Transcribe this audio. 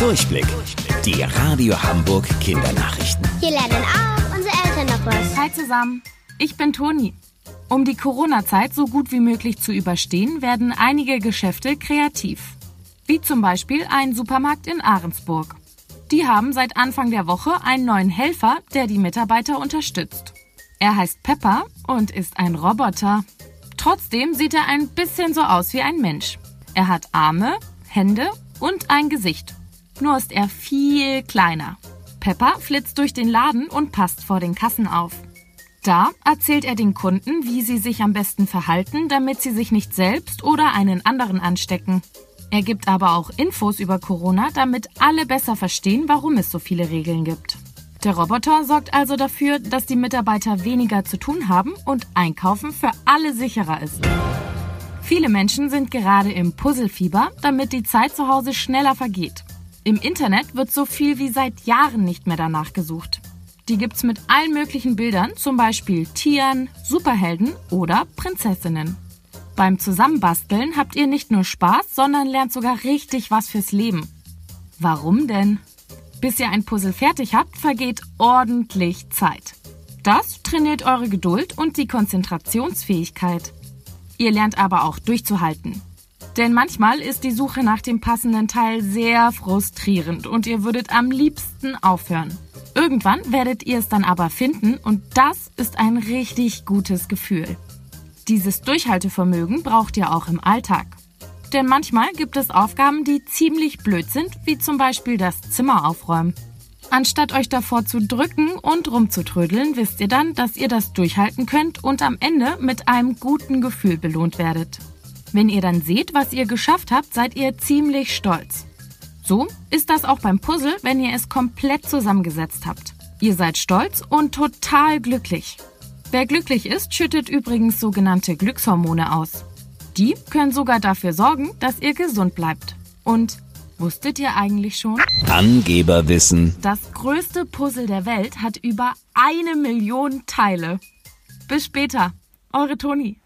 Durchblick. Die Radio Hamburg Kindernachrichten. Hier lernen auch unsere Eltern noch was. Hi zusammen, ich bin Toni. Um die Corona-Zeit so gut wie möglich zu überstehen, werden einige Geschäfte kreativ. Wie zum Beispiel ein Supermarkt in Ahrensburg. Die haben seit Anfang der Woche einen neuen Helfer, der die Mitarbeiter unterstützt. Er heißt Pepper und ist ein Roboter. Trotzdem sieht er ein bisschen so aus wie ein Mensch. Er hat Arme, Hände und ein Gesicht. Nur ist er viel kleiner. Pepper flitzt durch den Laden und passt vor den Kassen auf. Da erzählt er den Kunden, wie sie sich am besten verhalten, damit sie sich nicht selbst oder einen anderen anstecken. Er gibt aber auch Infos über Corona, damit alle besser verstehen, warum es so viele Regeln gibt. Der Roboter sorgt also dafür, dass die Mitarbeiter weniger zu tun haben und Einkaufen für alle sicherer ist. Viele Menschen sind gerade im Puzzlefieber, damit die Zeit zu Hause schneller vergeht. Im Internet wird so viel wie seit Jahren nicht mehr danach gesucht. Die gibt's mit allen möglichen Bildern, zum Beispiel Tieren, Superhelden oder Prinzessinnen. Beim Zusammenbasteln habt ihr nicht nur Spaß, sondern lernt sogar richtig was fürs Leben. Warum denn? Bis ihr ein Puzzle fertig habt, vergeht ordentlich Zeit. Das trainiert eure Geduld und die Konzentrationsfähigkeit. Ihr lernt aber auch durchzuhalten. Denn manchmal ist die Suche nach dem passenden Teil sehr frustrierend und ihr würdet am liebsten aufhören. Irgendwann werdet ihr es dann aber finden und das ist ein richtig gutes Gefühl. Dieses Durchhaltevermögen braucht ihr auch im Alltag. Denn manchmal gibt es Aufgaben, die ziemlich blöd sind, wie zum Beispiel das Zimmer aufräumen. Anstatt euch davor zu drücken und rumzutrödeln, wisst ihr dann, dass ihr das durchhalten könnt und am Ende mit einem guten Gefühl belohnt werdet. Wenn ihr dann seht, was ihr geschafft habt, seid ihr ziemlich stolz. So ist das auch beim Puzzle, wenn ihr es komplett zusammengesetzt habt. Ihr seid stolz und total glücklich. Wer glücklich ist, schüttet übrigens sogenannte Glückshormone aus. Die können sogar dafür sorgen, dass ihr gesund bleibt. Und wusstet ihr eigentlich schon? Angeberwissen. Das größte Puzzle der Welt hat über eine Million Teile. Bis später, eure Toni.